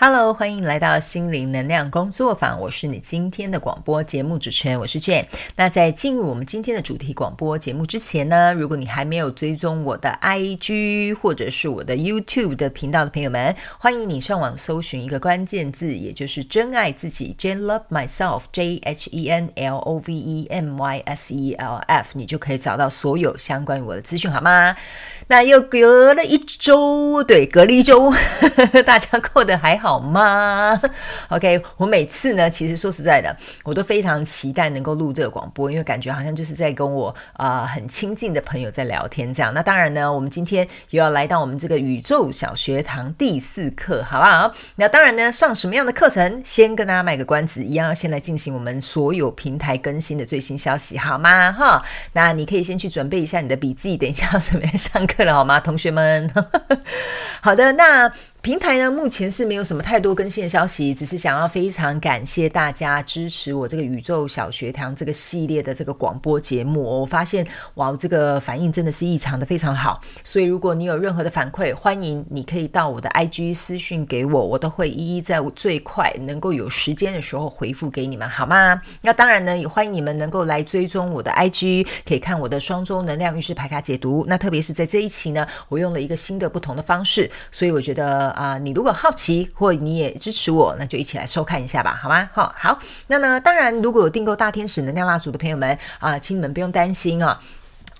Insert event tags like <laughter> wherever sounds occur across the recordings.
Hello，欢迎来到心灵能量工作坊。我是你今天的广播节目主持人，我是 Jane。那在进入我们今天的主题广播节目之前呢，如果你还没有追踪我的 IG 或者是我的 YouTube 的频道的朋友们，欢迎你上网搜寻一个关键字，也就是“真爱自己 ”，Jane Love Myself，J H E N L O V E M Y S E L F，你就可以找到所有相关于我的资讯，好吗？那又隔了一周，对，隔了一周，<laughs> 大家过得还好？好吗？<laughs> OK，我每次呢，其实说实在的，我都非常期待能够录这个广播，因为感觉好像就是在跟我啊、呃、很亲近的朋友在聊天这样。那当然呢，我们今天又要来到我们这个宇宙小学堂第四课，好不好？那当然呢，上什么样的课程，先跟大家卖个关子，一样要先来进行我们所有平台更新的最新消息，好吗？哈，那你可以先去准备一下你的笔记，等一下要准备上课了，好吗，同学们？<laughs> 好的，那。平台呢，目前是没有什么太多更新的消息，只是想要非常感谢大家支持我这个宇宙小学堂这个系列的这个广播节目。我发现哇，这个反应真的是异常的非常好。所以如果你有任何的反馈，欢迎你可以到我的 IG 私讯给我，我都会一一在最快能够有时间的时候回复给你们，好吗？那当然呢，也欢迎你们能够来追踪我的 IG，可以看我的双周能量运势牌卡解读。那特别是在这一期呢，我用了一个新的不同的方式，所以我觉得。啊、你如果好奇或你也支持我，那就一起来收看一下吧，好吗？好，好，那呢，当然，如果有订购大天使能量蜡烛的朋友们啊、请你们不用担心啊。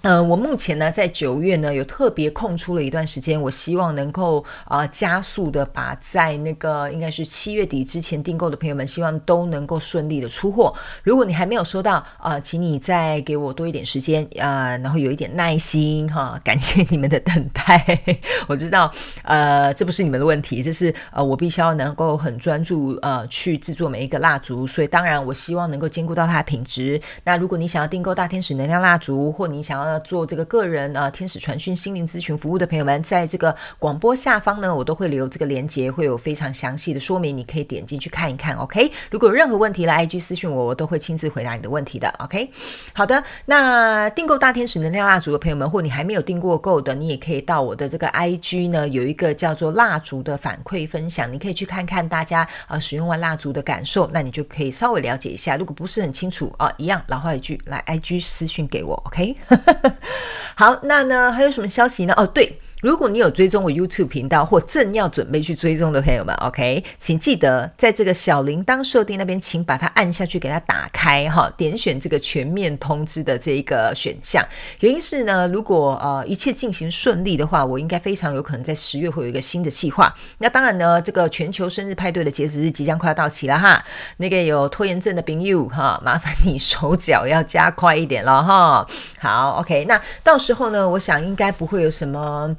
呃，我目前呢，在九月呢，有特别空出了一段时间，我希望能够啊、呃，加速的把在那个应该是七月底之前订购的朋友们，希望都能够顺利的出货。如果你还没有收到啊、呃，请你再给我多一点时间啊、呃，然后有一点耐心哈，<laughs> 感谢你们的等待。<laughs> 我知道，呃，这不是你们的问题，这是呃，我必须要能够很专注呃，去制作每一个蜡烛，所以当然我希望能够兼顾到它的品质。那如果你想要订购大天使能量蜡烛，或你想要呃，做这个个人啊，天使传讯心灵咨询服务的朋友们，在这个广播下方呢，我都会留这个链接，会有非常详细的说明，你可以点进去看一看。OK，如果有任何问题来 IG 私讯我，我都会亲自回答你的问题的。OK，好的，那订购大天使能量蜡烛的朋友们，或你还没有订过购的，你也可以到我的这个 IG 呢，有一个叫做蜡烛的反馈分享，你可以去看看大家啊使用完蜡烛的感受，那你就可以稍微了解一下。如果不是很清楚啊，一样老话一句，来 IG 私讯给我。OK。<laughs> 好，那呢，还有什么消息呢？哦，对。如果你有追踪我 YouTube 频道或正要准备去追踪的朋友们，OK，请记得在这个小铃铛设定那边，请把它按下去，给它打开哈，点选这个全面通知的这一个选项。原因是呢，如果呃一切进行顺利的话，我应该非常有可能在十月会有一个新的计划。那当然呢，这个全球生日派对的截止日即将快要到期了哈。那个有拖延症的朋友哈，麻烦你手脚要加快一点了哈。好，OK，那到时候呢，我想应该不会有什么。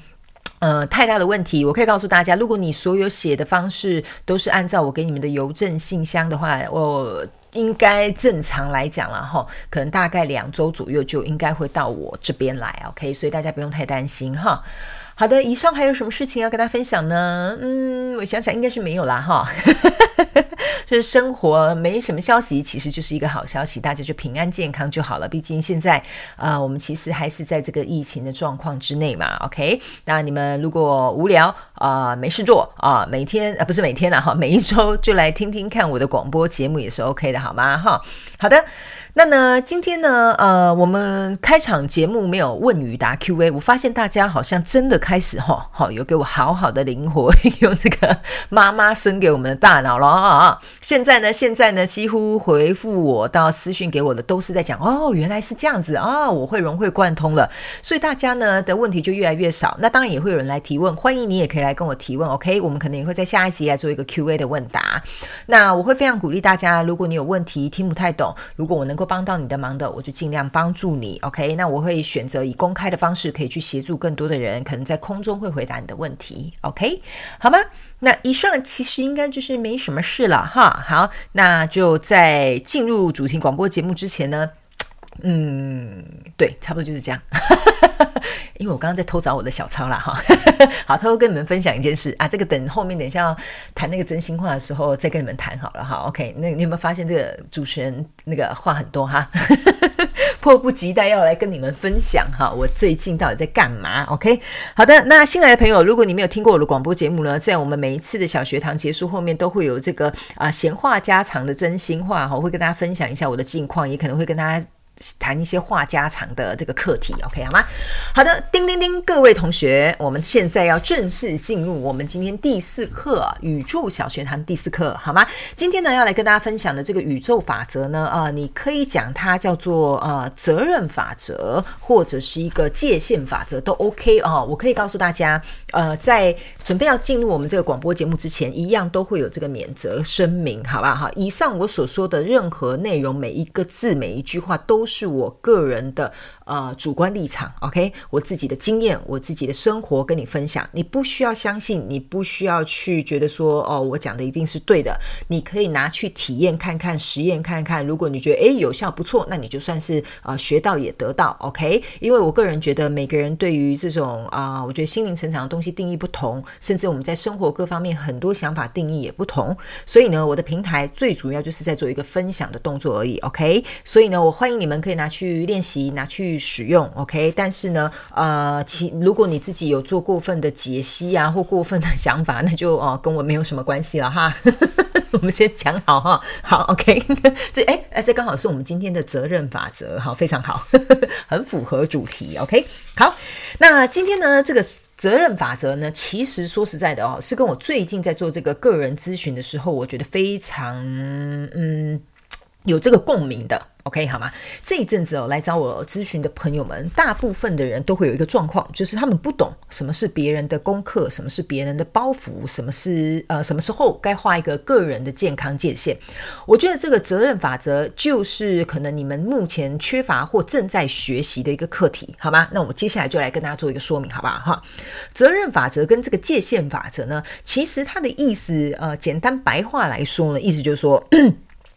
呃，太大的问题，我可以告诉大家，如果你所有写的方式都是按照我给你们的邮政信箱的话，我应该正常来讲了哈，可能大概两周左右就应该会到我这边来，OK，所以大家不用太担心哈。好的，以上还有什么事情要跟大家分享呢？嗯，我想想应该是没有啦哈。<laughs> 就是生活没什么消息，其实就是一个好消息，大家就平安健康就好了。毕竟现在啊、我们其实还是在这个疫情的状况之内嘛。OK，那你们如果无聊啊、没事做啊、每天啊不是每天了哈，每一周就来听听看我的广播节目也是 OK 的，好吗？哈，好的。那呢，今天呢，呃，我们开场节目没有问与答 Q&A，我发现大家好像真的开始哈，好、哦、有给我好好的灵活用这个妈妈生给我们的大脑了啊！现在呢，现在呢，几乎回复我到私讯给我的都是在讲哦，原来是这样子啊、哦，我会融会贯通了，所以大家呢的问题就越来越少。那当然也会有人来提问，欢迎你也可以来跟我提问，OK？我们可能也会在下一集来做一个 Q&A 的问答。那我会非常鼓励大家，如果你有问题听不太懂，如果我能够帮到你的忙的，我就尽量帮助你。OK，那我会选择以公开的方式，可以去协助更多的人，可能在空中会回答你的问题。OK，好吗？那以上其实应该就是没什么事了哈。好，那就在进入主题广播节目之前呢，嗯，对，差不多就是这样。因为我刚刚在偷找我的小抄啦，哈，<laughs> 好，偷偷跟你们分享一件事啊，这个等后面等一下要谈那个真心话的时候再跟你们谈好了哈，OK，那你有没有发现这个主持人那个话很多哈？<laughs> 迫不及待要来跟你们分享哈，我最近到底在干嘛？OK，好的，那新来的朋友，如果你没有听过我的广播节目呢，在我们每一次的小学堂结束后面，都会有这个啊闲话家常的真心话哈，我会跟大家分享一下我的近况，也可能会跟大家。谈一些话家常的这个课题，OK 好吗？好的，叮叮叮，各位同学，我们现在要正式进入我们今天第四课《宇宙小学堂》第四课，好吗？今天呢，要来跟大家分享的这个宇宙法则呢，啊、呃，你可以讲它叫做呃责任法则，或者是一个界限法则都 OK 啊、哦。我可以告诉大家，呃，在准备要进入我们这个广播节目之前，一样都会有这个免责声明，好吧？哈，以上我所说的任何内容，每一个字，每一句话都。是我个人的呃主观立场，OK，我自己的经验，我自己的生活跟你分享，你不需要相信，你不需要去觉得说哦，我讲的一定是对的，你可以拿去体验看看，实验看看，如果你觉得诶有效不错，那你就算是呃学到也得到，OK，因为我个人觉得每个人对于这种啊、我觉得心灵成长的东西定义不同，甚至我们在生活各方面很多想法定义也不同，所以呢，我的平台最主要就是在做一个分享的动作而已，OK，所以呢，我欢迎你们。可以拿去练习，拿去使用，OK。但是呢，呃，其如果你自己有做过分的解析啊，或过分的想法，那就哦，跟我没有什么关系了哈。<laughs> 我们先讲好哈，好，OK。<laughs> 这哎哎，这刚好是我们今天的责任法则，好，非常好，<laughs> 很符合主题，OK。好，那今天呢，这个责任法则呢，其实说实在的哦，是跟我最近在做这个个人咨询的时候，我觉得非常嗯有这个共鸣的。OK 好吗？这一阵子哦，来找我咨询的朋友们，大部分的人都会有一个状况，就是他们不懂什么是别人的功课，什么是别人的包袱，什么是呃什么时候该画一个个人的健康界限。我觉得这个责任法则就是可能你们目前缺乏或正在学习的一个课题，好吗？那我接下来就来跟大家做一个说明，好不好？哈，责任法则跟这个界限法则呢，其实它的意思，呃，简单白话来说呢，意思就是说。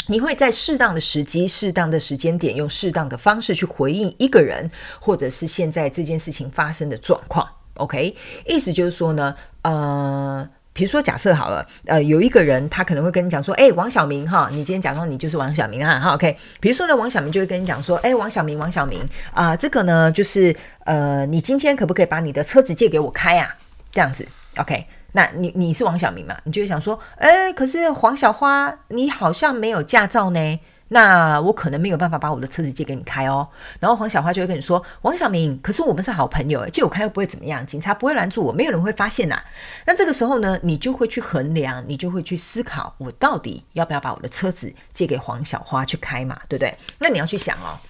你会在适当的时机、适当的时间点，用适当的方式去回应一个人，或者是现在这件事情发生的状况。OK，意思就是说呢，呃，比如说假设好了，呃，有一个人他可能会跟你讲说，哎，王小明哈，你今天假装你就是王小明啊，哈，OK。比如说呢，王小明就会跟你讲说，哎，王小明，王小明啊，呃，这个呢就是呃，你今天可不可以把你的车子借给我开啊？这样子，OK。那你你是王小明嘛？你就会想说，诶，可是黄小花，你好像没有驾照呢。那我可能没有办法把我的车子借给你开哦。然后黄小花就会跟你说，王小明，可是我们是好朋友，借我开又不会怎么样，警察不会拦住我，没有人会发现呐。那这个时候呢，你就会去衡量，你就会去思考，我到底要不要把我的车子借给黄小花去开嘛？对不对？那你要去想哦，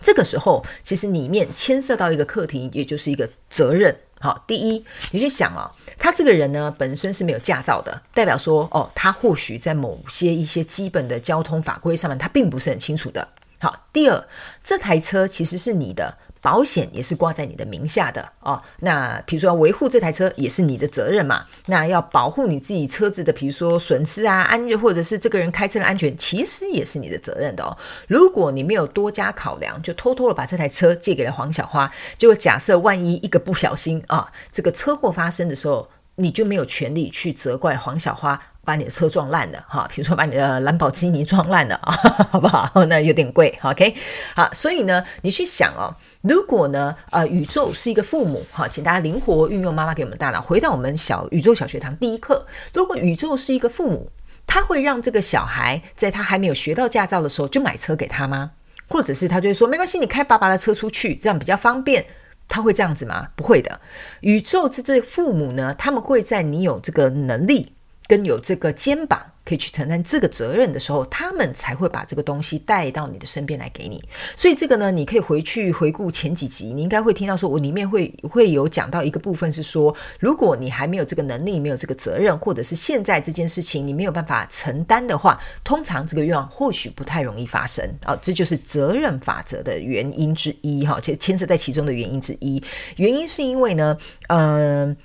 这个时候其实里面牵涉到一个课题，也就是一个责任。好，第一，你去想哦，他这个人呢，本身是没有驾照的，代表说哦，他或许在某些一些基本的交通法规上面，他并不是很清楚的。好，第二，这台车其实是你的。保险也是挂在你的名下的哦。那比如说要维护这台车也是你的责任嘛。那要保护你自己车子的，比如说损失啊、安全，或者是这个人开车的安全，其实也是你的责任的哦。如果你没有多加考量，就偷偷的把这台车借给了黄小花，就假设万一一个不小心啊，这个车祸发生的时候，你就没有权利去责怪黄小花。把你的车撞烂了哈，<laughs> 比如说把你的兰博基尼撞烂了啊，<laughs> 好不好？那有点贵，OK？好，所以呢，你去想哦，如果呢，呃，宇宙是一个父母，哈，请大家灵活运用妈妈给我们大脑，回到我们小宇宙小学堂第一课。如果宇宙是一个父母，他会让这个小孩在他还没有学到驾照的时候就买车给他吗？或者是他就会说没关系，你开爸爸的车出去，这样比较方便？他会这样子吗？不会的。宇宙之这父母呢，他们会在你有这个能力。跟有这个肩膀可以去承担这个责任的时候，他们才会把这个东西带到你的身边来给你。所以这个呢，你可以回去回顾前几集，你应该会听到说，我里面会会有讲到一个部分是说，如果你还没有这个能力，没有这个责任，或者是现在这件事情你没有办法承担的话，通常这个愿望或许不太容易发生啊。这就是责任法则的原因之一哈，牵牵涉在其中的原因之一。原因是因为呢，嗯、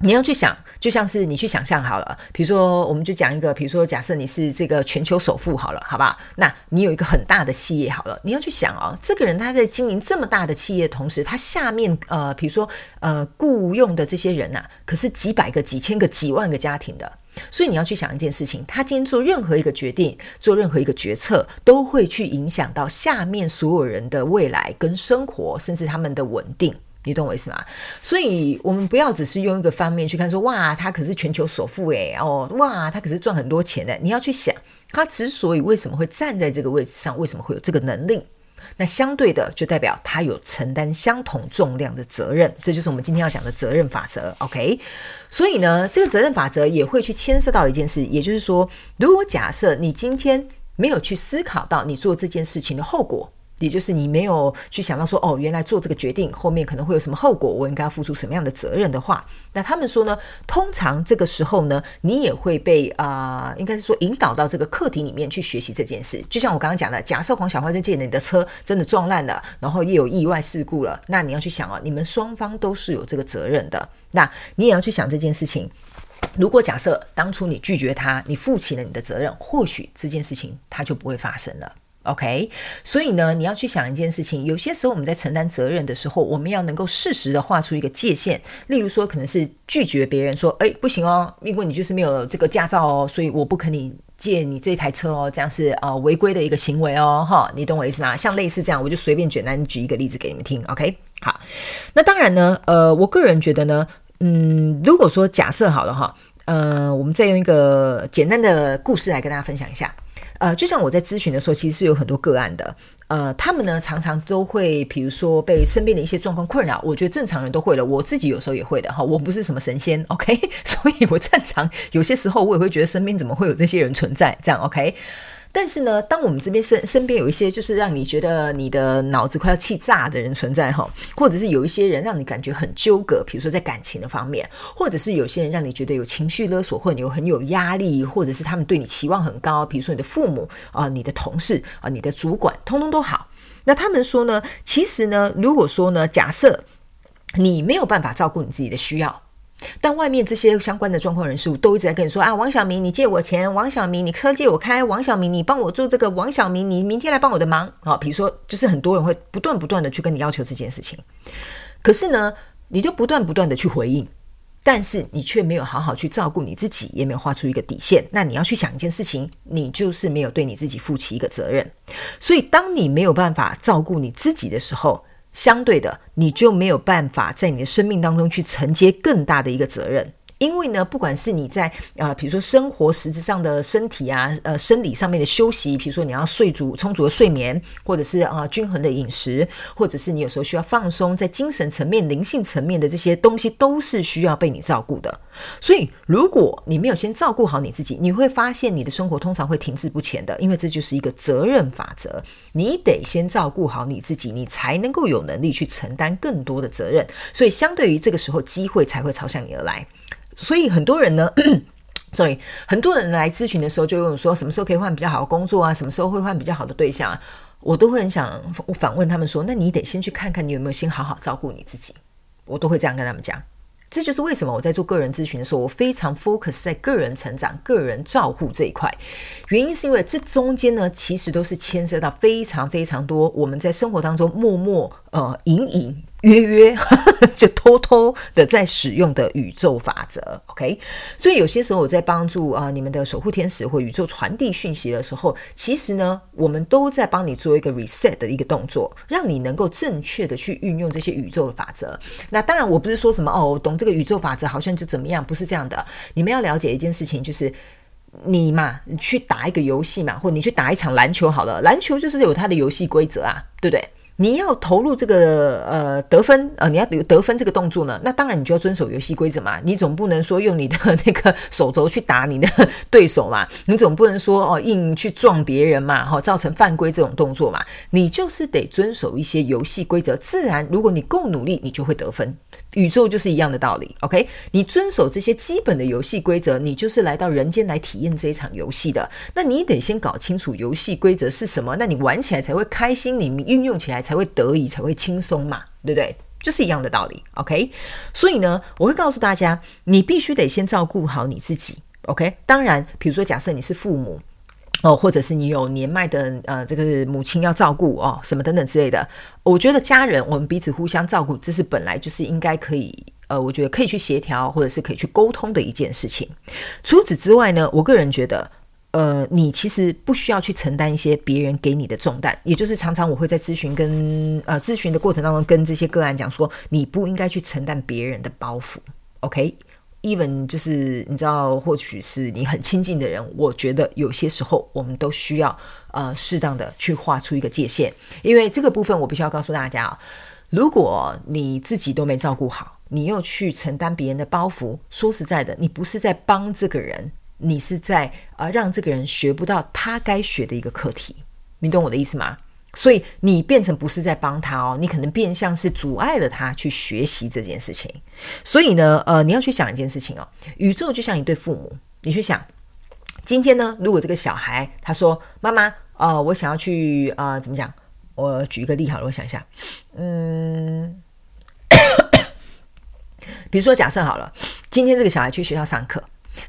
你要去想，就像是你去想象好了，比如说，我们就讲一个，比如说，假设你是这个全球首富好了，好不好？那你有一个很大的企业好了，你要去想哦，这个人他在经营这么大的企业，同时他下面呃，比如说呃，雇佣的这些人呐、可是几百个、几千个、几万个家庭的，所以你要去想一件事情，他今天做任何一个决定，做任何一个决策，都会去影响到下面所有人的未来跟生活，甚至他们的稳定。你懂我意思吗？所以，我们不要只是用一个方面去看说，哇，他可是全球首富诶，哦，哇，他可是赚很多钱的。你要去想，他之所以为什么会站在这个位置上，为什么会有这个能力？那相对的，就代表他有承担相同重量的责任。这就是我们今天要讲的责任法则。OK，所以呢，这个责任法则也会去牵涉到一件事，也就是说，如果假设你今天没有去思考到你做这件事情的后果。也就是你没有去想到说，哦，原来做这个决定后面可能会有什么后果，我应该要付出什么样的责任的话，那他们说呢，通常这个时候呢，你也会被啊、应该是说引导到这个课题里面去学习这件事。就像我刚刚讲的，假设黄小花就借你的车真的撞烂了，然后又有意外事故了，那你要去想啊，你们双方都是有这个责任的，那你也要去想这件事情。如果假设当初你拒绝他，你负起了你的责任，或许这件事情它就不会发生了。OK，所以呢，你要去想一件事情。有些时候我们在承担责任的时候，我们要能够适时的画出一个界限。例如说，可能是拒绝别人说：“哎，不行哦，因为你就是没有这个驾照哦，所以我不可以借你这台车哦。”这样是呃违规的一个行为哦，哈，你懂我意思吗？像类似这样，我就随便简单举一个例子给你们听。OK，好，那当然呢，呃，我个人觉得呢，嗯，如果说假设好了哈，呃，我们再用一个简单的故事来跟大家分享一下。呃，就像我在咨询的时候，其实是有很多个案的。呃，他们呢常常都会，比如说被身边的一些状况困扰。我觉得正常人都会的，我自己有时候也会的哈。我不是什么神仙，OK？<laughs> 所以我正常有些时候我也会觉得身边怎么会有这些人存在，这样 OK？但是呢，当我们这边身身边有一些就是让你觉得你的脑子快要气炸的人存在哈，或者是有一些人让你感觉很纠葛，比如说在感情的方面，或者是有些人让你觉得有情绪勒索，或者你有很有压力，或者是他们对你期望很高，比如说你的父母啊、你的同事啊、你的主管，通通都好。那他们说呢，其实呢，如果说呢，假设你没有办法照顾你自己的需要。但外面这些相关的状况人士都一直在跟你说啊，王小明，你借我钱；王小明，你车借我开；王小明，你帮我做这个；王小明，你明天来帮我的忙。啊，比如说，就是很多人会不断不断的去跟你要求这件事情，可是呢，你就不断不断的去回应，但是你却没有好好去照顾你自己，也没有画出一个底线。那你要去想一件事情，你就是没有对你自己负起一个责任。所以，当你没有办法照顾你自己的时候，相对的，你就没有办法在你的生命当中去承接更大的一个责任。因为呢，不管是你在呃，比如说生活实质上的身体啊，呃，生理上面的休息，比如说你要睡足充足的睡眠，或者是啊、呃、均衡的饮食，或者是你有时候需要放松，在精神层面、灵性层面的这些东西，都是需要被你照顾的。所以，如果你没有先照顾好你自己，你会发现你的生活通常会停滞不前的，因为这就是一个责任法则。你得先照顾好你自己，你才能够有能力去承担更多的责任。所以，相对于这个时候，机会才会朝向你而来。所以很多人呢，<clears throat> 所以很多人来咨询的时候就问说，什么时候可以换比较好的工作啊？什么时候会换比较好的对象啊？我都会很想反问他们说，那你得先去看看你有没有先好好照顾你自己。我都会这样跟他们讲。这就是为什么我在做个人咨询的时候，我非常 focus 在个人成长、个人照护这一块。原因是因为这中间呢，其实都是牵涉到非常非常多我们在生活当中默默呃隐隐。约约 <laughs> 就偷偷的在使用的宇宙法则，OK？所以有些时候我在帮助啊、你们的守护天使或宇宙传递讯息的时候，其实呢，我们都在帮你做一个 reset 的一个动作，让你能够正确的去运用这些宇宙的法则。那当然，我不是说什么哦，懂这个宇宙法则好像就怎么样，不是这样的。你们要了解一件事情，就是你嘛，你去打一个游戏嘛，或你去打一场篮球好了，篮球就是有它的游戏规则啊，对不对？你要投入这个呃得分呃，你要得得分这个动作呢，那当然你就要遵守游戏规则嘛。你总不能说用你的那个手肘去打你的 <laughs> <laughs> 对手嘛，你总不能说哦硬去撞别人嘛，哈、造成犯规这种动作嘛。你就是得遵守一些游戏规则，自然如果你够努力，你就会得分。宇宙就是一样的道理，OK？你遵守这些基本的游戏规则，你就是来到人间来体验这一场游戏的。那你得先搞清楚游戏规则是什么，那你玩起来才会开心，你运用起来才会得意，才会轻松嘛，对不对？就是一样的道理。OK，所以呢，我会告诉大家，你必须得先照顾好你自己。OK，当然，比如说假设你是父母。哦，或者是你有年迈的呃，这个母亲要照顾哦，什么等等之类的。我觉得家人我们彼此互相照顾，这是本来就是应该可以呃，我觉得可以去协调或者是可以去沟通的一件事情。除此之外呢，我个人觉得，呃，你其实不需要去承担一些别人给你的重担，也就是常常我会在咨询跟呃咨询的过程当中跟这些个案讲说，你不应该去承担别人的包袱。OK。Even 就是你知道，或许是你很亲近的人，我觉得有些时候我们都需要呃适当的去画出一个界限，因为这个部分我必须要告诉大家啊，如果你自己都没照顾好，你又去承担别人的包袱，说实在的，你不是在帮这个人，你是在呃让这个人学不到他该学的一个课题，你懂我的意思吗？所以你变成不是在帮他哦，你可能变相是阻碍了他去学习这件事情。所以呢，呃，你要去想一件事情哦，宇宙就像一对父母，你去想，今天呢，如果这个小孩他说：“妈妈，呃，我想要去，呃，怎么讲？我举一个例好了，我想一下，嗯，<coughs> 比如说假设好了，今天这个小孩去学校上课。”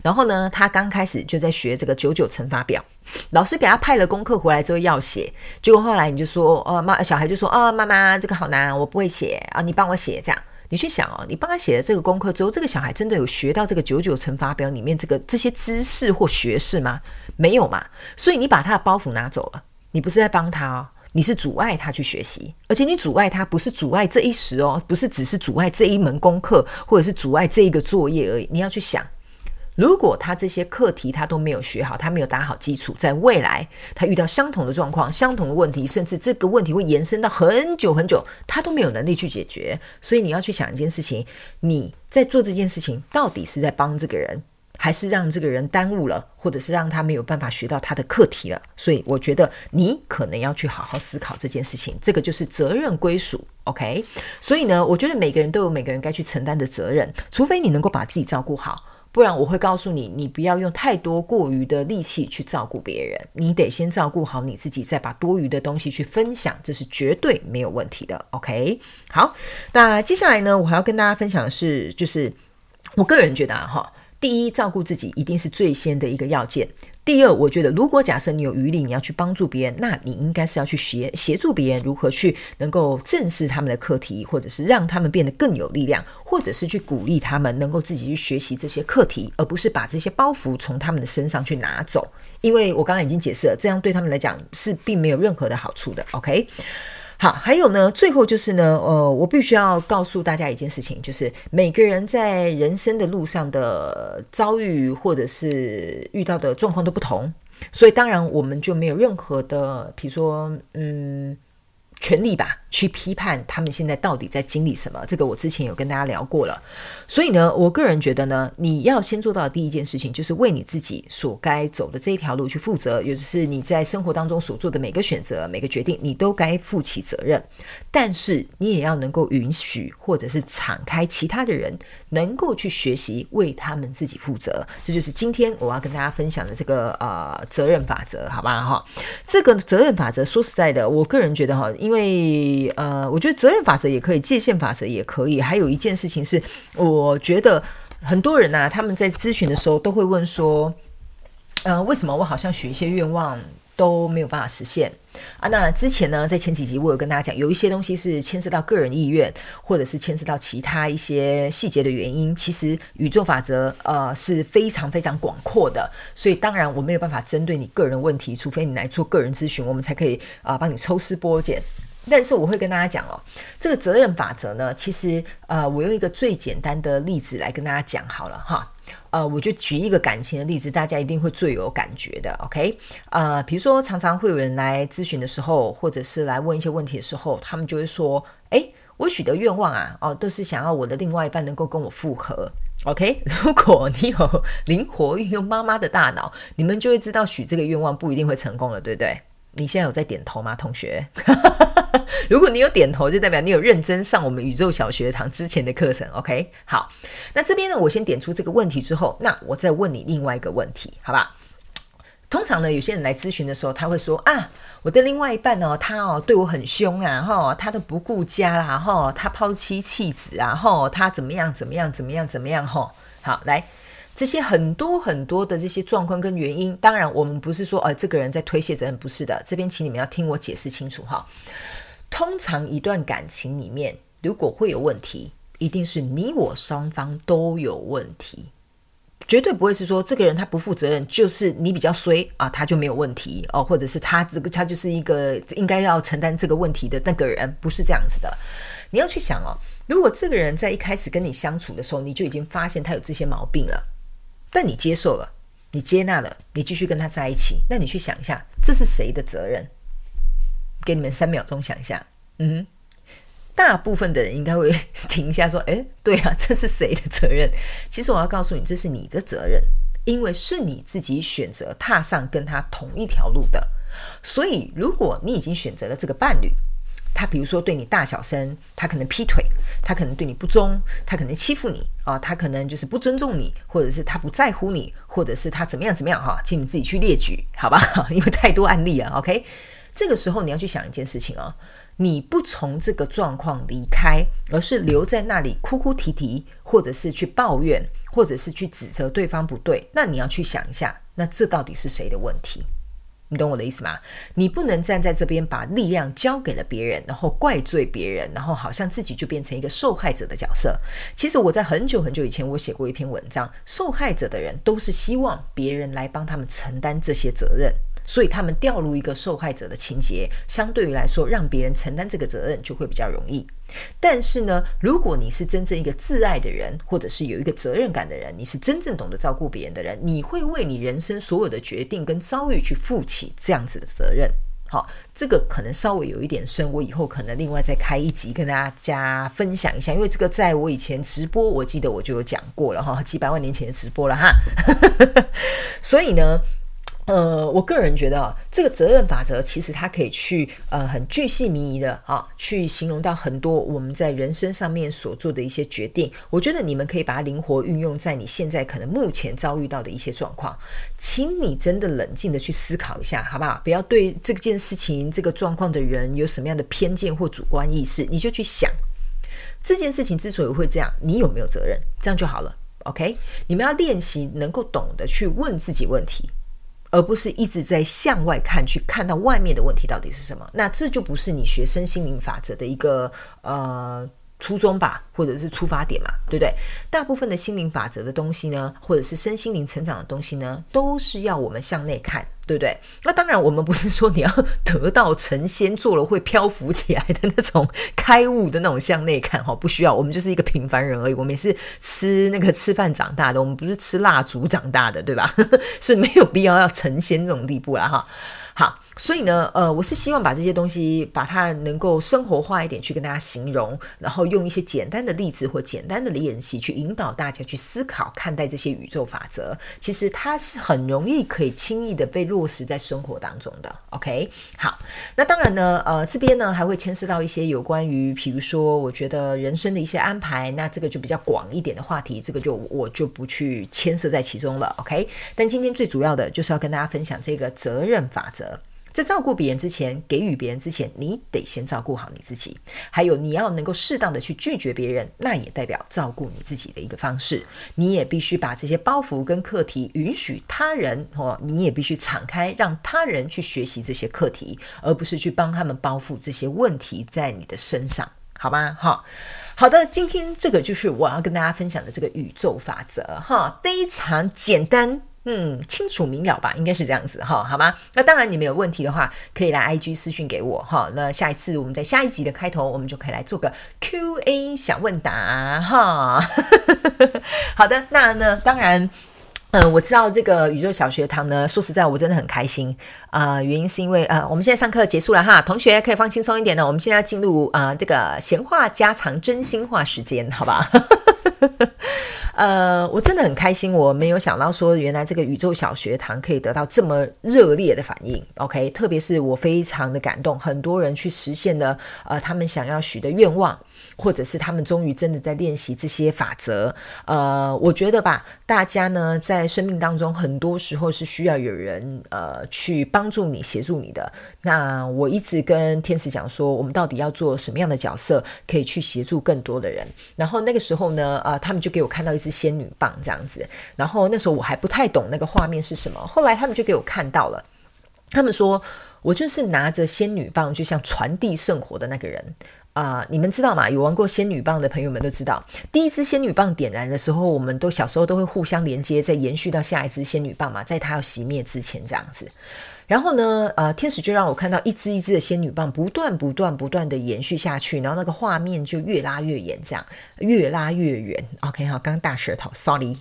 然后呢，他刚开始就在学这个九九乘法表，老师给他派了功课回来之后要写，结果后来你就说，哦妈，小孩就说，哦妈妈，这个好难，我不会写啊，你帮我写这样。你去想哦，你帮他写了这个功课之后，这个小孩真的有学到这个九九乘法表里面这个这些知识或学识吗？没有嘛。所以你把他的包袱拿走了，你不是在帮他哦，你是阻碍他去学习，而且你阻碍他不是阻碍这一时哦，不是只是阻碍这一门功课或者是阻碍这一个作业而已，你要去想。如果他这些课题他都没有学好，他没有打好基础，在未来他遇到相同的状况、相同的问题，甚至这个问题会延伸到很久很久，他都没有能力去解决。所以你要去想一件事情：你在做这件事情，到底是在帮这个人，还是让这个人耽误了，或者是让他没有办法学到他的课题了？所以我觉得你可能要去好好思考这件事情。这个就是责任归属，OK？所以呢，我觉得每个人都有每个人该去承担的责任，除非你能够把自己照顾好。不然我会告诉你，你不要用太多过于的力气去照顾别人，你得先照顾好你自己，再把多余的东西去分享，这是绝对没有问题的。OK，好，那接下来呢，我还要跟大家分享的是，就是我个人觉得啊，哈，第一，照顾自己一定是最先的一个要件。第二，我觉得如果假设你有余力，你要去帮助别人，那你应该是要去协协助别人如何去能够正视他们的课题，或者是让他们变得更有力量，或者是去鼓励他们能够自己去学习这些课题，而不是把这些包袱从他们的身上去拿走。因为我刚刚已经解释了，这样对他们来讲是并没有任何的好处的。OK。好，还有呢，最后就是呢，呃，我必须要告诉大家一件事情，就是每个人在人生的路上的遭遇或者是遇到的状况都不同，所以当然我们就没有任何的，比如说，嗯。权力吧，去批判他们现在到底在经历什么。这个我之前有跟大家聊过了。所以呢，我个人觉得呢，你要先做到的第一件事情，就是为你自己所该走的这一条路去负责。也就是你在生活当中所做的每个选择、每个决定，你都该负起责任。但是你也要能够允许，或者是敞开其他的人能够去学习，为他们自己负责。这就是今天我要跟大家分享的这个呃责任法则，好吧？哈，这个责任法则说实在的，我个人觉得哈。因为呃，我觉得责任法则也可以，界限法则也可以。还有一件事情是，我觉得很多人呐、他们在咨询的时候都会问说，呃，为什么我好像许一些愿望都没有办法实现啊？那之前呢，在前几集我有跟大家讲，有一些东西是牵涉到个人意愿，或者是牵涉到其他一些细节的原因。其实宇宙法则呃是非常非常广阔的，所以当然我没有办法针对你个人问题，除非你来做个人咨询，我们才可以啊、帮你抽丝剥茧。但是我会跟大家讲哦，这个责任法则呢，其实呃，我用一个最简单的例子来跟大家讲好了哈。呃，我就举一个感情的例子，大家一定会最有感觉的。OK，呃，比如说常常会有人来咨询的时候，或者是来问一些问题的时候，他们就会说：“诶，我许的愿望啊，哦，都是想要我的另外一半能够跟我复合。”OK，<laughs> 如果你有灵活运用妈妈的大脑，你们就会知道许这个愿望不一定会成功了，对不对？你现在有在点头吗，同学？<laughs> 如果你有点头，就代表你有认真上我们宇宙小学堂之前的课程。OK，好，那这边呢，我先点出这个问题之后，那我再问你另外一个问题，好吧？通常呢，有些人来咨询的时候，他会说啊，我的另外一半哦，他哦对我很凶啊，哈，他都不顾家啦，哈，他抛妻弃子啊，哈，他怎么样怎么样怎么样怎么样，哈，好，来这些很多很多的这些状况跟原因，当然我们不是说呃这个人在推卸责任，不是的，这边请你们要听我解释清楚哈。通常一段感情里面，如果会有问题，一定是你我双方都有问题。绝对不会是说这个人他不负责任，就是你比较衰啊，他就没有问题哦，或者是他这个他就是一个应该要承担这个问题的那个人，不是这样子的。你要去想哦，如果这个人在一开始跟你相处的时候，你就已经发现他有这些毛病了，但你接受了，你接纳了，你继续跟他在一起，那你去想一下，这是谁的责任？给你们三秒钟想一下，嗯。大部分的人应该会 <laughs> 停下，说：“诶，对啊，这是谁的责任？”其实我要告诉你，这是你的责任，因为是你自己选择踏上跟他同一条路的。所以，如果你已经选择了这个伴侣，他比如说对你大小声，他可能劈腿，他可能对你不忠，他可能欺负你啊，他可能就是不尊重你，或者是他不在乎你，或者是他怎么样怎么样哈，请你自己去列举，好吧？<laughs> 因为太多案例了，OK。这个时候你要去想一件事情啊。你不从这个状况离开，而是留在那里哭哭啼啼，或者是去抱怨，或者是去指责对方不对，那你要去想一下，那这到底是谁的问题？你懂我的意思吗？你不能站在这边把力量交给了别人，然后怪罪别人，然后好像自己就变成一个受害者的角色。其实我在很久很久以前，我写过一篇文章，受害者的人都是希望别人来帮他们承担这些责任。所以他们掉入一个受害者的情节，相对于来说，让别人承担这个责任就会比较容易。但是呢，如果你是真正一个自爱的人，或者是有一个责任感的人，你是真正懂得照顾别人的人，你会为你人生所有的决定跟遭遇去负起这样子的责任。好，这个可能稍微有一点深，我以后可能另外再开一集跟大家分享一下，因为这个在我以前直播，我记得我就有讲过了哈，几百万年前的直播了哈。<laughs> 所以呢。呃，我个人觉得啊，这个责任法则其实它可以去呃很巨细靡遗的啊，去形容到很多我们在人生上面所做的一些决定。我觉得你们可以把它灵活运用在你现在可能目前遭遇到的一些状况，请你真的冷静的去思考一下，好不好？不要对这件事情、这个状况的人有什么样的偏见或主观意识，你就去想这件事情之所以会这样，你有没有责任？这样就好了。OK，你们要练习能够懂得去问自己问题。而不是一直在向外看，去看到外面的问题到底是什么，那这就不是你学生心灵法则的一个呃初衷吧，或者是出发点嘛，对不对？大部分的心灵法则的东西呢，或者是身心灵成长的东西呢，都是要我们向内看。对不对？<laughs> 那当然，我们不是说你要得道成仙，做了会漂浮起来的那种开悟的那种向内看哈，不需要。我们就是一个平凡人而已，我们也是吃那个吃饭长大的，我们不是吃蜡烛长大的，对吧？<laughs> 是没有必要要成仙这种地步了哈。好。所以呢，呃，我是希望把这些东西把它能够生活化一点，去跟大家形容，然后用一些简单的例子或简单的练习去引导大家去思考、看待这些宇宙法则。其实它是很容易可以轻易的被落实在生活当中的。OK，好，那当然呢，呃，这边呢还会牵涉到一些有关于，比如说，我觉得人生的一些安排，那这个就比较广一点的话题，这个就我就不去牵涉在其中了。OK，但今天最主要的就是要跟大家分享这个责任法则。在照顾别人之前，给予别人之前，你得先照顾好你自己。还有，你要能够适当的去拒绝别人，那也代表照顾你自己的一个方式。你也必须把这些包袱跟课题允许他人哦，你也必须敞开，让他人去学习这些课题，而不是去帮他们包覆这些问题在你的身上，好吗？哈，好的，今天这个就是我要跟大家分享的这个宇宙法则，哈，非常简单。嗯，清楚明了吧，应该是这样子哈，好吗？那当然，你们有问题的话，可以来 IG 私讯给我哈。那下一次我们在下一集的开头，我们就可以来做个 QA 小问答哈。<laughs> 好的，那呢，当然，嗯、我知道这个宇宙小学堂呢，说实在，我真的很开心啊、原因是因为呃，我们现在上课结束了哈，同学可以放轻松一点呢。我们现在进入啊、这个闲话家常、真心话时间，好吧？<laughs> 呃，我真的很开心，我没有想到说，原来这个宇宙小学堂可以得到这么热烈的反应。OK，特别是我非常的感动，很多人去实现了呃他们想要许的愿望。或者是他们终于真的在练习这些法则。呃，我觉得吧，大家呢在生命当中很多时候是需要有人呃去帮助你、协助你的。那我一直跟天使讲说，我们到底要做什么样的角色，可以去协助更多的人。然后那个时候呢，呃，他们就给我看到一支仙女棒这样子。然后那时候我还不太懂那个画面是什么，后来他们就给我看到了。他们说我就是拿着仙女棒，就像传递圣火的那个人啊、你们知道吗？有玩过仙女棒的朋友们都知道，第一支仙女棒点燃的时候，我们都小时候都会互相连接，再延续到下一支仙女棒嘛，在它要熄灭之前这样子。然后呢，呃，天使就让我看到一支一支的仙女棒不断不断不断的延续下去，然后那个画面就越拉越远，这样越拉越远。OK，好，刚刚大舌头，Sorry，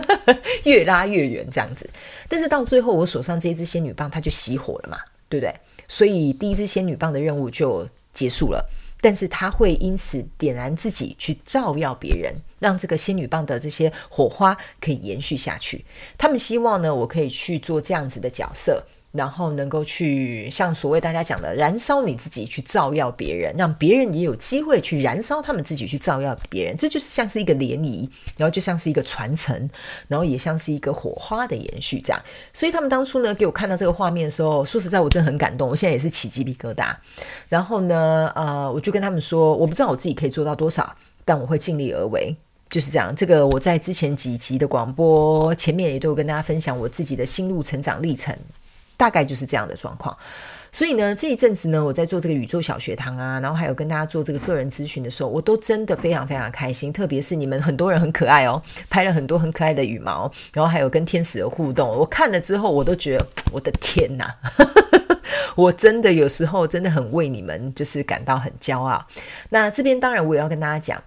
<laughs> 越拉越远这样子。但是到最后，我手上这一支仙女棒它就熄火了嘛，对不对？所以第一支仙女棒的任务就结束了。但是他会因此点燃自己，去照耀别人，让这个仙女棒的这些火花可以延续下去。他们希望呢，我可以去做这样子的角色。然后能够去像所谓大家讲的燃烧你自己，去照耀别人，让别人也有机会去燃烧他们自己，去照耀别人。这就是像是一个涟漪，然后就像是一个传承，然后也像是一个火花的延续这样。所以他们当初呢，给我看到这个画面的时候，说实在，我真的很感动。我现在也是起鸡皮疙瘩。然后呢，呃，我就跟他们说，我不知道我自己可以做到多少，但我会尽力而为。就是这样。这个我在之前几集的广播前面也都有跟大家分享我自己的心路成长历程。大概就是这样的状况，所以呢，这一阵子呢，我在做这个宇宙小学堂啊，然后还有跟大家做这个个人咨询的时候，我都真的非常非常开心。特别是你们很多人很可爱哦，拍了很多很可爱的羽毛，然后还有跟天使的互动，我看了之后，我都觉得我的天哪，<laughs> 我真的有时候真的很为你们就是感到很骄傲。那这边当然我也要跟大家讲。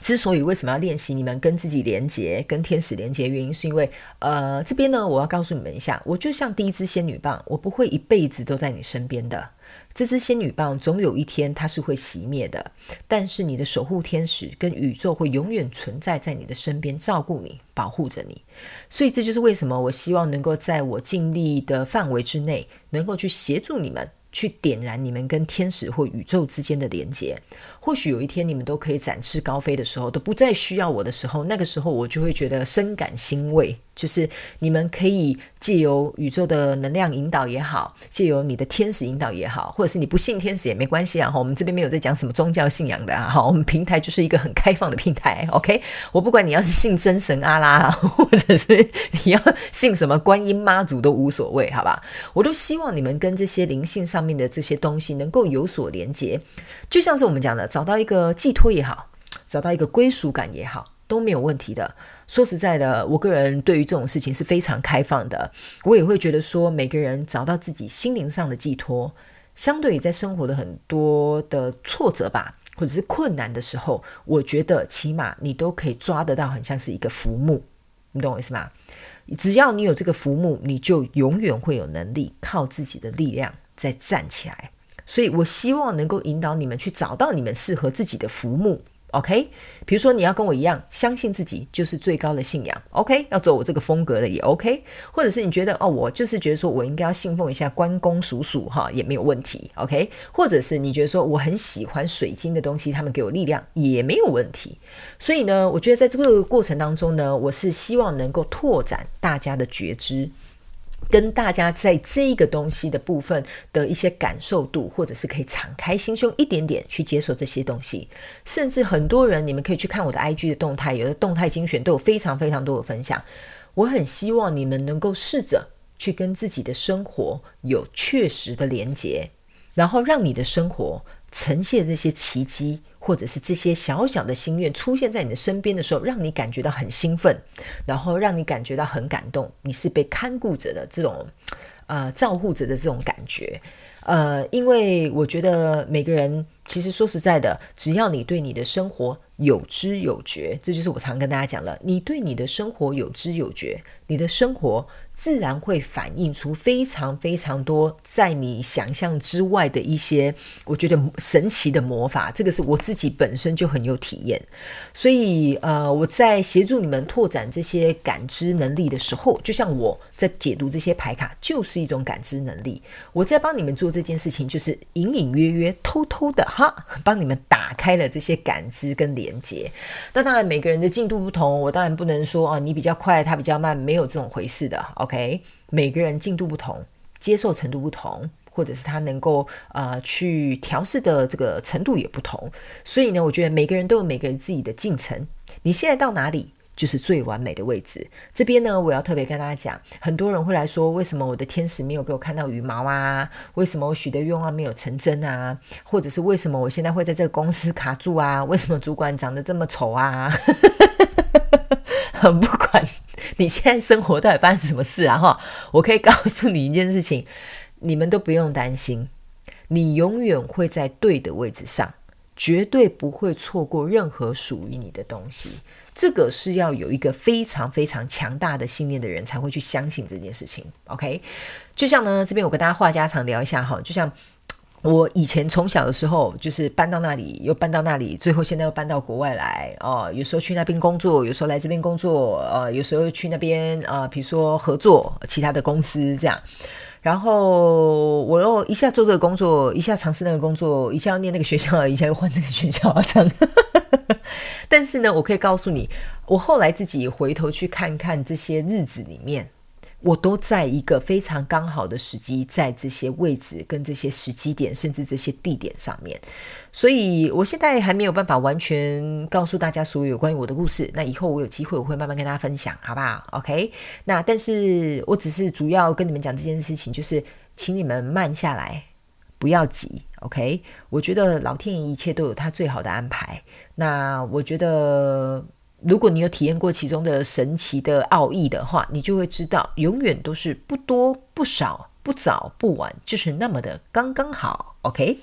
之所以为什么要练习你们跟自己连接、跟天使连接，原因是因为，呃，这边呢，我要告诉你们一下，我就像第一支仙女棒，我不会一辈子都在你身边的。这支仙女棒总有一天它是会熄灭的，但是你的守护天使跟宇宙会永远存在在你的身边，照顾你、保护着你。所以这就是为什么我希望能够在我尽力的范围之内，能够去协助你们。去点燃你们跟天使或宇宙之间的连接。或许有一天你们都可以展翅高飞的时候，都不再需要我的时候，那个时候我就会觉得深感欣慰。就是你们可以借由宇宙的能量引导也好，借由你的天使引导也好，或者是你不信天使也没关系啊。哈，我们这边没有在讲什么宗教信仰的啊。哈，我们平台就是一个很开放的平台。<laughs> OK，我不管你要是信真神阿拉，或者是你要信什么观音妈祖都无所谓，好吧？我都希望你们跟这些灵性上面的这些东西能够有所连接，就像是我们讲的，找到一个寄托也好，找到一个归属感也好。都没有问题的。说实在的，我个人对于这种事情是非常开放的。我也会觉得说，每个人找到自己心灵上的寄托，相对于在生活的很多的挫折吧，或者是困难的时候，我觉得起码你都可以抓得到，很像是一个浮木。你懂我意思吗？只要你有这个浮木，你就永远会有能力靠自己的力量再站起来。所以我希望能够引导你们去找到你们适合自己的浮木。OK，比如说你要跟我一样相信自己就是最高的信仰，OK，要走我这个风格的也 OK，或者是你觉得哦，我就是觉得说我应该要信奉一下关公叔叔哈，也没有问题，OK，或者是你觉得说我很喜欢水晶的东西，他们给我力量也没有问题。所以呢，我觉得在这个过程当中呢，我是希望能够拓展大家的觉知。跟大家在这个东西的部分的一些感受度，或者是可以敞开心胸一点点去接受这些东西，甚至很多人，你们可以去看我的 IG 的动态，有的动态精选都有非常非常多的分享。我很希望你们能够试着去跟自己的生活有确实的连接，然后让你的生活呈现这些奇迹。或者是这些小小的心愿出现在你的身边的时候，让你感觉到很兴奋，然后让你感觉到很感动，你是被看顾着的这种，呃，照顾着的这种感觉。呃，因为我觉得每个人其实说实在的，只要你对你的生活有知有觉，这就是我常跟大家讲的，你对你的生活有知有觉，你的生活自然会反映出非常非常多在你想象之外的一些，我觉得神奇的魔法。这个是我自己本身就很有体验，所以呃，我在协助你们拓展这些感知能力的时候，就像我在解读这些牌卡，就是一种感知能力。我在帮你们做这件事情，就是隐隐约约、偷偷的。哈，帮你们打开了这些感知跟连接。那当然，每个人的进度不同，我当然不能说啊，你比较快，他比较慢，没有这种回事的。OK，每个人进度不同，接受程度不同，或者是他能够呃去调试的这个程度也不同。所以呢，我觉得每个人都有每个人自己的进程。你现在到哪里？就是最完美的位置。这边呢，我要特别跟大家讲，很多人会来说，为什么我的天使没有给我看到羽毛啊？为什么我许的愿望没有成真啊？或者是为什么我现在会在这个公司卡住啊？为什么主管长得这么丑啊？<laughs> 很不管你现在生活到底发生什么事啊？哈，我可以告诉你一件事情，你们都不用担心，你永远会在对的位置上。绝对不会错过任何属于你的东西，这个是要有一个非常非常强大的信念的人才会去相信这件事情。OK，就像呢，这边我跟大家话家常聊一下哈，就像我以前从小的时候，就是搬到那里，又搬到那里，最后现在又搬到国外来哦。有时候去那边工作，有时候来这边工作，呃，有时候去那边呃，比如说合作其他的公司这样。然后我又一下做这个工作，一下尝试那个工作，一下要念那个学校，一下又换这个学校，这样。<laughs> 但是呢，我可以告诉你，我后来自己回头去看看这些日子里面。我都在一个非常刚好的时机，在这些位置跟这些时机点，甚至这些地点上面，所以我现在还没有办法完全告诉大家所有关于我的故事。那以后我有机会，我会慢慢跟大家分享，好不好？OK。那但是我只是主要跟你们讲这件事情，就是请你们慢下来，不要急。OK。我觉得老天爷一切都有他最好的安排。那我觉得。如果你有体验过其中的神奇的奥义的话，你就会知道，永远都是不多不少，不早不晚，就是那么的刚刚好。OK，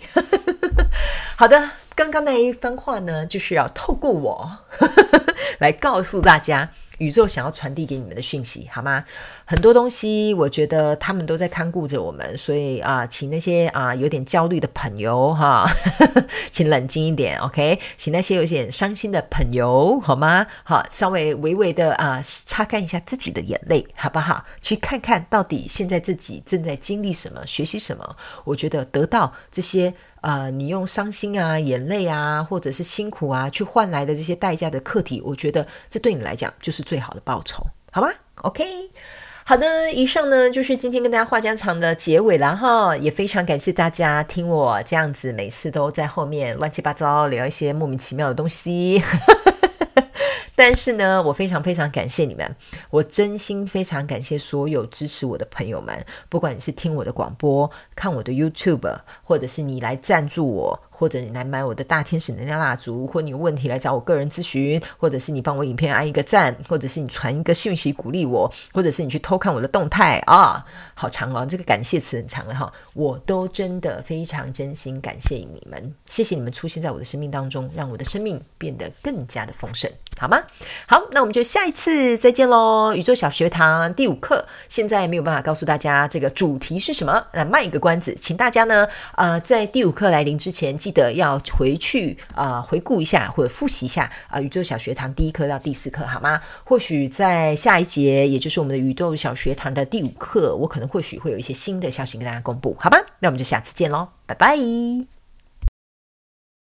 <laughs> 好的，刚刚那一番话呢，就是要透过我 <laughs> 来告诉大家。宇宙想要传递给你们的讯息，好吗？很多东西，我觉得他们都在看顾着我们，所以啊、请那些啊、有点焦虑的朋友哈，<laughs> 请冷静一点，OK？请那些有点伤心的朋友，好吗？好，稍微微微的啊、擦干一下自己的眼泪，好不好？去看看到底现在自己正在经历什么，学习什么？我觉得得到这些。呃，你用伤心啊、眼泪啊，或者是辛苦啊，去换来的这些代价的课题，我觉得这对你来讲就是最好的报酬，好吗？OK，好的，以上呢就是今天跟大家话家常的结尾了哈，也非常感谢大家听我这样子，每次都在后面乱七八糟聊一些莫名其妙的东西。但是呢，我非常非常感谢你们，我真心非常感谢所有支持我的朋友们，不管你是听我的广播、看我的 YouTube，或者是你来赞助我。或者你来买我的大天使能量蜡烛，或你有问题来找我个人咨询，或者是你帮我影片按一个赞，或者是你传一个讯息鼓励我，或者是你去偷看我的动态啊，好长哦，这个感谢词很长了哈，我都真的非常真心感谢你们，谢谢你们出现在我的生命当中，让我的生命变得更加的丰盛，好吗？好，那我们就下一次再见喽，宇宙小学堂第五课，现在没有办法告诉大家这个主题是什么，来卖一个关子，请大家呢，呃，在第五课来临之前记。记得要回去啊、回顾一下或者复习一下啊、宇宙小学堂第一课到第四课，好吗？或许在下一节，也就是我们的宇宙小学堂的第五课，我可能或许会有一些新的消息跟大家公布，好吧？那我们就下次见喽，拜拜。